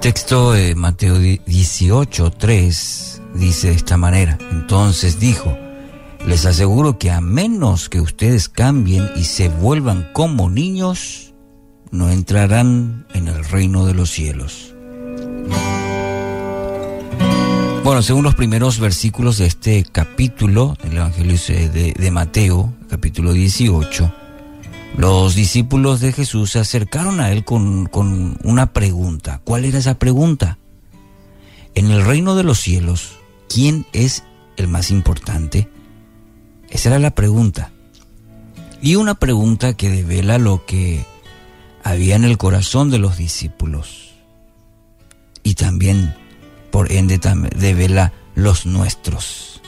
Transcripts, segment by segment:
texto de Mateo 18, 3 dice de esta manera. Entonces dijo, les aseguro que a menos que ustedes cambien y se vuelvan como niños, no entrarán en el reino de los cielos. Bueno, según los primeros versículos de este capítulo del Evangelio de, de Mateo, capítulo 18, los discípulos de Jesús se acercaron a él con, una pregunta. ¿Cuál era esa pregunta? En el reino de los cielos, ¿quién es el más importante? Esa era la pregunta. Y una pregunta que devela lo que había en el corazón de los discípulos. Y también, por ende, devela los nuestros.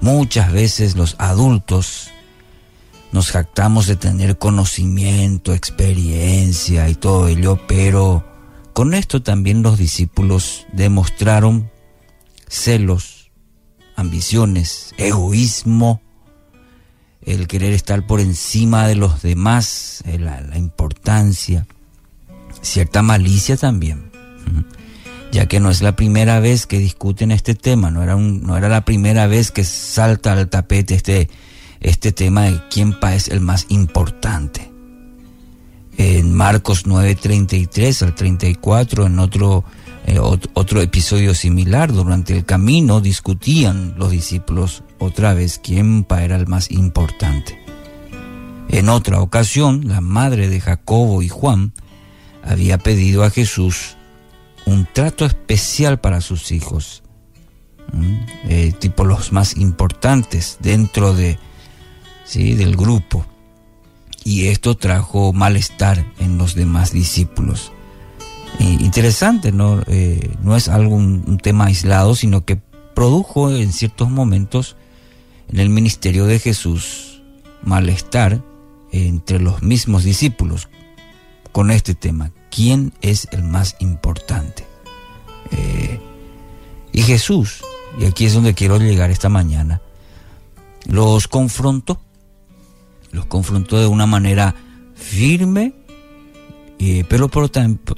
Muchas veces los adultos nos jactamos de tener conocimiento, experiencia y todo ello, pero con esto también los discípulos demostraron celos, ambiciones, egoísmo, el querer estar por encima de los demás, eh, la, importancia, cierta malicia también, ya que no es la primera vez que discuten este tema, no era, no era la primera vez que salta al tapete este este tema de quién es el más importante. En Marcos 9:33 al 34, en otro, eh, otro episodio similar, durante el camino discutían los discípulos otra vez quién era el más importante. En otra ocasión, la madre de Jacobo y Juan había pedido a Jesús un trato especial para sus hijos, eh, tipo los más importantes dentro de ¿sí? del grupo. Y esto trajo malestar en los demás discípulos. interesante, ¿no? Eh, no es algún un tema aislado, sino que produjo en ciertos momentos en el ministerio de Jesús malestar entre los mismos discípulos con este tema. ¿Quién es el más importante? Eh, y Jesús, y aquí es donde quiero llegar esta mañana, los confrontó los confrontó de una manera firme, eh, pero,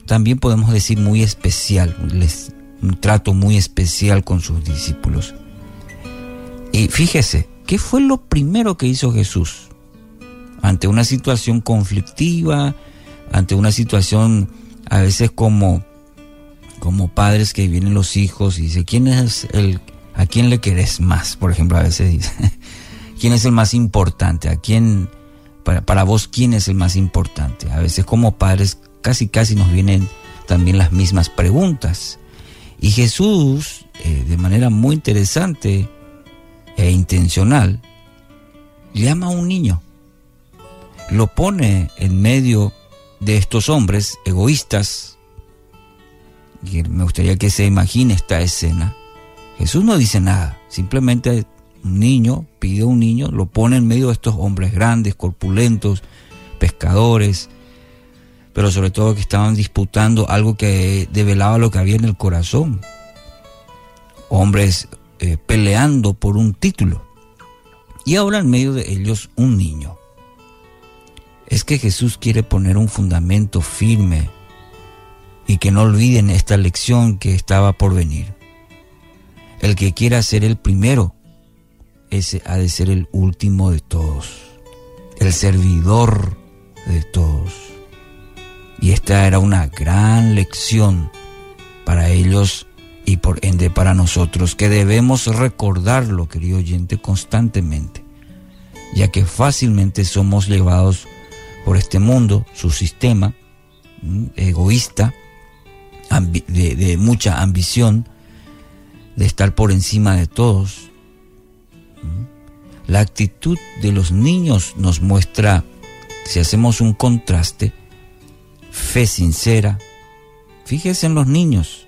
también podemos decir muy especial, un trato muy especial con sus discípulos. Y fíjese, ¿qué fue lo primero que hizo Jesús? Ante una situación conflictiva, ante una situación a veces como, como padres que vienen los hijos y dice, ¿quién es el, a quién le querés más? Por ejemplo, a veces dice, ¿Quién es el más importante? ¿A quién, para, vos, quién es el más importante? A veces como padres casi casi nos vienen también las mismas preguntas. Y Jesús, eh, de manera muy interesante e intencional, llama a un niño, lo pone en medio de estos hombres egoístas. Y me gustaría que se imagine esta escena. Jesús no dice nada, simplemente un niño, pide un niño, lo pone en medio de estos hombres grandes, corpulentos, pescadores, pero sobre todo que estaban disputando algo que develaba lo que había en el corazón. Hombres eh, peleando por un título. Y ahora en medio de ellos un niño. Es que Jesús quiere poner un fundamento firme y que no olviden esta lección que estaba por venir. El que quiera ser el primero ese ha de ser el último de todos, el servidor de todos. Y esta era una gran lección para ellos y por ende para nosotros, que debemos recordarlo, querido oyente, constantemente, ya que fácilmente somos llevados por este mundo, su sistema egoísta, de, de mucha ambición, de estar por encima de todos, la actitud de los niños nos muestra, si hacemos un contraste, fe sincera. Fíjese en los niños,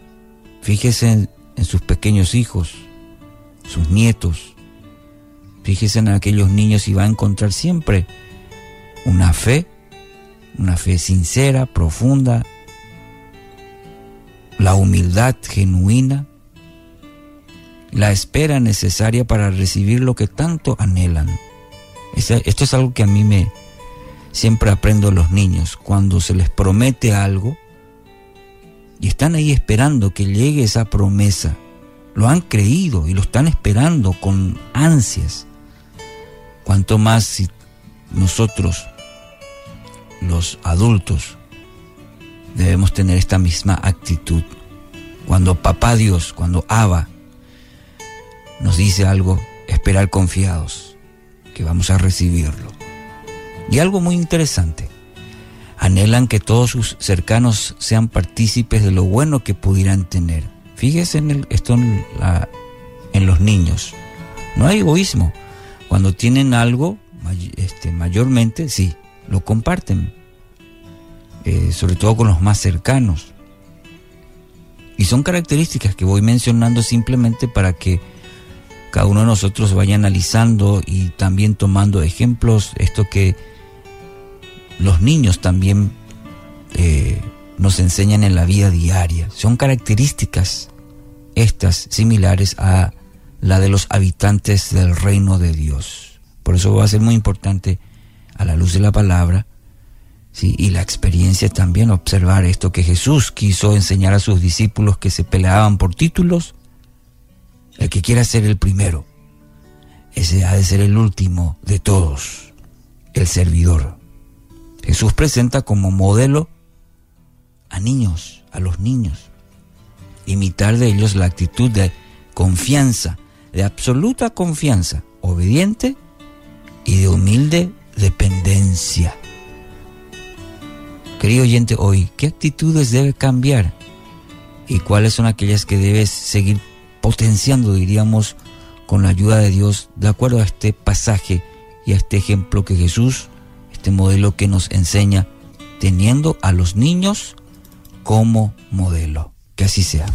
fíjese en, sus pequeños hijos, sus nietos. Fíjese en aquellos niños y va a encontrar siempre una fe, una fe sincera, profunda, la humildad genuina, la espera necesaria para recibir lo que tanto anhelan. Esto es algo que a mí me siempre aprendo los niños. Cuando se les promete algo, y están ahí esperando que llegue esa promesa. Lo han creído y lo están esperando con ansias. Cuanto más si nosotros, los adultos, debemos tener esta misma actitud. Cuando papá Dios, cuando Abba nos dice algo, esperar confiados que vamos a recibirlo. Y algo muy interesante, anhelan que todos sus cercanos sean partícipes de lo bueno que pudieran tener. Fíjese en esto en, en, los niños. No hay egoísmo. Cuando tienen algo, este, mayormente, sí, lo comparten. Eh, sobre todo con los más cercanos. Y son características que voy mencionando simplemente para que cada uno de nosotros vaya analizando y también tomando ejemplos, esto que los niños también eh, nos enseñan en la vida diaria. Son características estas similares a la de los habitantes del reino de Dios. Por eso va a ser muy importante a la luz de la palabra ¿sí? y la experiencia también observar esto que Jesús quiso enseñar a sus discípulos que se peleaban por títulos. El que quiera ser el primero, ese ha de ser el último de todos, el servidor. Jesús presenta como modelo a niños, a los niños. Imitar de ellos la actitud de confianza, de absoluta confianza, obediente y de humilde dependencia. Querido oyente, hoy, ¿qué actitudes debe cambiar? ¿Y cuáles son aquellas que debes seguir potenciando, diríamos, con la ayuda de Dios, de acuerdo a este pasaje y a este ejemplo que Jesús este modelo que nos enseña teniendo a los niños como modelo. Que así sea.